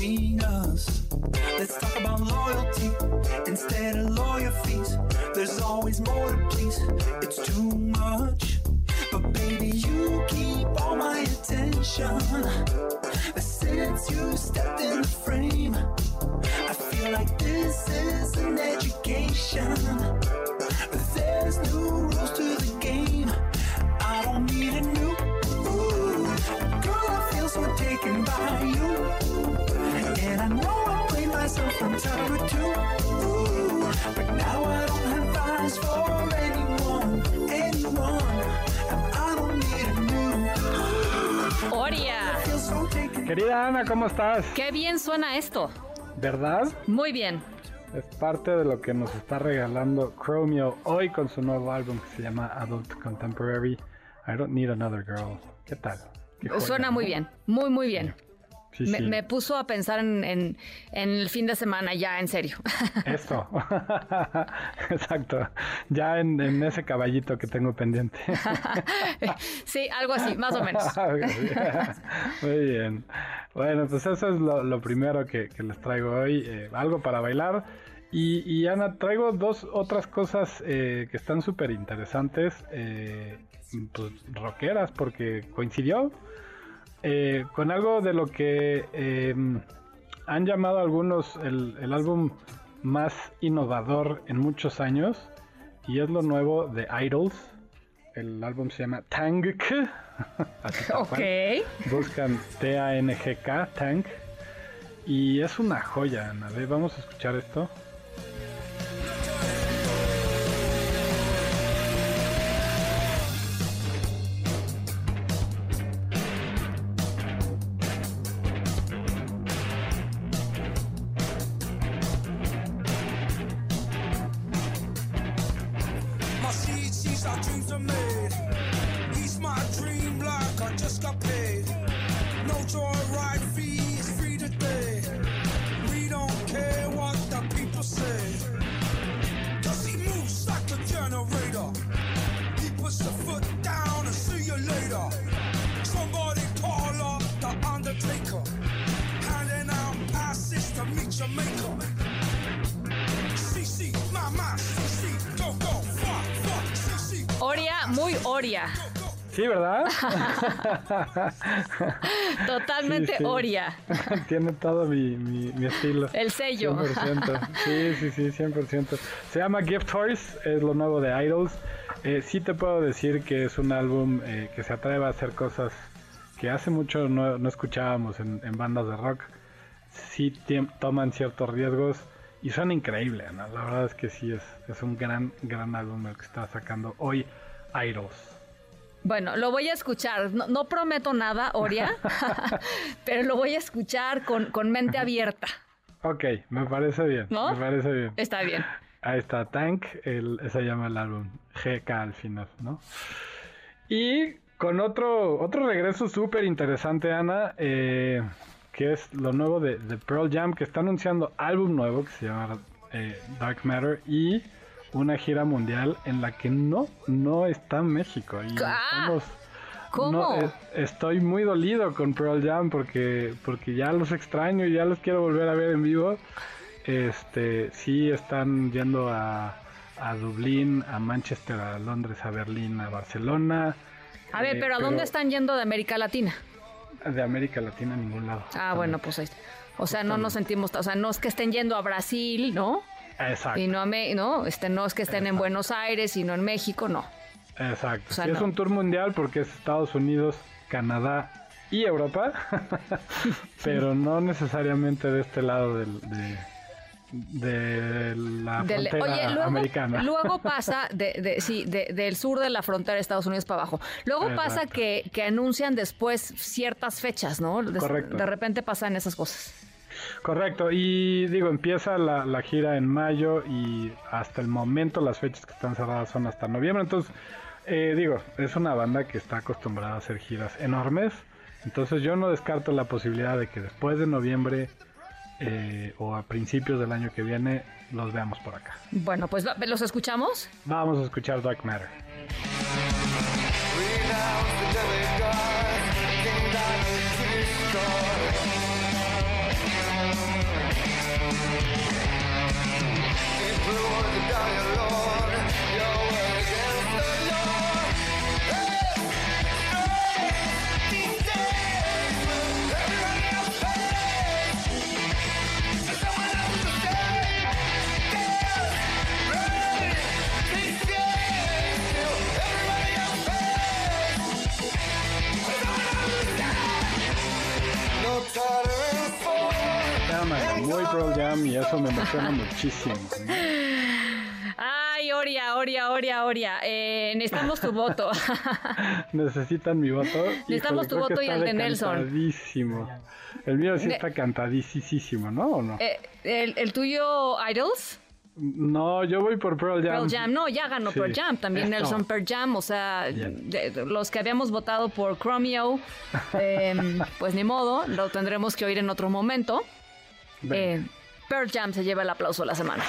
Between us. Let's talk about loyalty instead of lawyer fees. There's always more to please. It's too much. But baby, you keep all my attention. But Since you stepped in the frame, I feel like this is an education. There's new rules to the game. I don't need a new ooh. Girl, I feel so taken by you. And I know I played myself from time two. Ooh. But now I don't have eyes for anyone, anyone. And I don't need a new. Oria, Querida Ana, ¿cómo estás? qué bien suena esto. ¿Verdad? Muy bien. Es parte de lo que nos está regalando Chromeo hoy con su nuevo álbum que se llama Adult Contemporary. I Don't Need Another Girl. ¿Qué tal? Qué joya, Suena ¿no? muy bien. Muy, muy bien. Sí, Me, sí. me puso a pensar en, en- en el fin de semana ya, en serio. Esto. Exacto. Ya en, en ese caballito que tengo pendiente. sí, algo así, más o menos. Muy bien. Bueno, pues eso es lo, lo primero que, que les traigo hoy. eh, algo para bailar. Y, y, Ana, traigo dos otras cosas eh, que están súper interesantes. eh, pues rockeras, porque coincidió eh, con algo de lo que eh, han llamado algunos el, el álbum más innovador en muchos años. Y es lo nuevo de Idols. El álbum se llama Tank. Ok. Buscan T-A-N-G-K, Tank. Y es una joya, Ana. Vamos a escuchar esto. Our dreams are made. He's my dream like I just got paid. No joyride fee, it's free today. We don't care what the people say. Cause he moves like a generator. He puts the foot down and see you later. Somebody call up the undertaker. Handing out passes to meet your maker. Muy Oria. Sí, ¿verdad? Totalmente Sí, sí. Oria. Tiene todo mi, mi, mi estilo. El sello. 100%. Sí, sí, sí, 100%. Se llama Gift Horse, es lo nuevo de Idols. Eh, sí te puedo decir que es un álbum eh, que se atreve a hacer cosas que hace mucho no, no escuchábamos en, en bandas de rock. Sí toman ciertos riesgos y suena increíble, ¿no? La verdad es que sí es, es un gran, gran álbum el que está sacando hoy Idols. Bueno, lo voy a escuchar. No, no prometo nada, Oria, pero lo voy a escuchar con, con mente abierta. Ok, me parece bien. ¿No? Me parece bien. Está bien. Ahí está, Tank, el, se llama el álbum, GK al final, ¿no? Y con otro, otro regreso súper interesante, Ana, eh, que es lo nuevo de, de Pearl Jam, que está anunciando álbum nuevo que se llama eh, Dark Matter y una gira mundial en la que no, no está México. Y Ah, estamos... ¿cómo? no, eh, estoy muy dolido con Pearl Jam porque, porque ya los extraño y ya los quiero volver a ver en vivo. Este, sí están yendo a, a Dublín, a Manchester, a Londres, a Berlín, a Barcelona. A ver, Eh, pero ¿a dónde están yendo de América Latina? De América Latina a ningún lado. Ah, bueno, pues ahí. O sea, no nos sentimos, o sea, no es que estén yendo a Brasil, ¿no? Exacto. Y no Me- no, este no es que estén en Buenos Aires y no en México, no. Exacto. O sea, es un tour mundial porque es Estados Unidos, Canadá y Europa, pero no necesariamente de este lado del, de, de la Del- frontera oye, luego, americana. luego pasa de, de- sí, de- del sur de la frontera de Estados Unidos para abajo. Luego pasa que, que anuncian después ciertas fechas, ¿no? De, Correcto. de repente pasan esas cosas. Correcto, y digo, empieza la, la gira en mayo y hasta el momento las fechas que están cerradas son hasta noviembre. Entonces, eh, digo, es una banda que está acostumbrada a hacer giras enormes. Entonces yo no descarto la posibilidad de que después de noviembre eh, o a principios del año que viene los veamos por acá. Bueno, pues los escuchamos. Vamos a escuchar Dark Matter. Me emociona muchísimo. ¿no? Ay, Oria, Oria, Oria, Oria. Eh, necesitamos tu voto. Necesitan mi voto. Necesitamos tu voto y el de Nelson. decantadísimo. El mío sí está cantadísimo, ¿no? ¿O no? Eh, el, el tuyo, Idols? No, yo voy por Pearl Jam. Pearl Jam. No, ya ganó Sí. Pearl Jam. También Esto. Nelson Pearl Jam. O sea, Bien. de- de los que habíamos votado por Chromeo, eh, pues ni modo, lo tendremos que oír en otro momento. Eh, Pearl Jam se lleva el aplauso de la semana.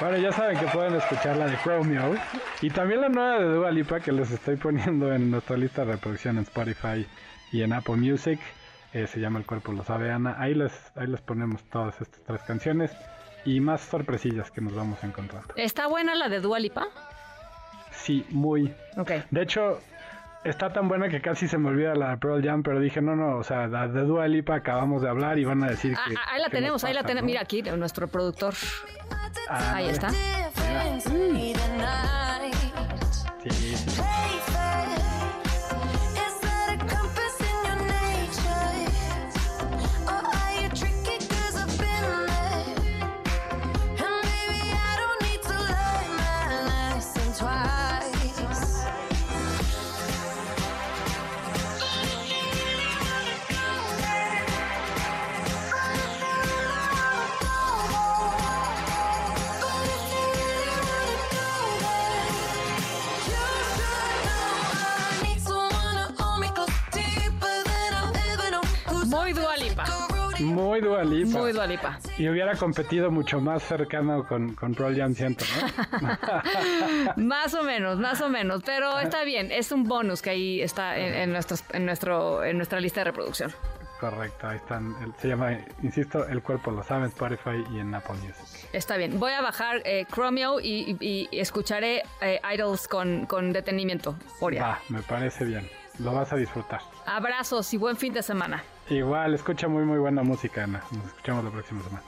Bueno, ya saben que pueden escuchar la de Chromeo y también la nueva de Dua Lipa que les estoy poniendo en nuestra lista de reproducción en Spotify y en Apple Music. Eh, se llama El cuerpo lo sabe Ana. Ahí les, ahí les ponemos todas estas tres canciones y más sorpresillas que nos vamos encontrando. ¿Está buena la de Dua Lipa? Sí, muy. Ok. De hecho, está tan buena que casi se me olvida la de Pearl Jam, pero dije, no, no, o sea, la de Dua Lipa acabamos de hablar y van a decir Ah, que... ah, ahí la tenemos, nos ahí la pasa, tenemos. ¿no? Mira aquí, nuestro productor. Ah, Ahí está. Sí, Muy Dua Lipa. Muy Dua Lipa. Muy Dua Lipa. Y hubiera competido mucho más cercano con, con Pearl Jam, siento, ¿no? Más o menos, más o menos. Pero está bien, es un bonus que ahí está en, en nuestros- en nuestro, en nuestra lista de reproducción. Correcto, ahí están. Se llama, insisto, El cuerpo lo sabe en Spotify y en Apple Music. Está bien. Voy a bajar eh, Chromeo y, y- y escucharé eh, Idols con, con detenimiento. Oria. Va, me parece bien. Lo vas a disfrutar. Abrazos y buen fin de semana. Igual, escucha muy muy buena música, Ana. Nos escuchamos la próxima semana.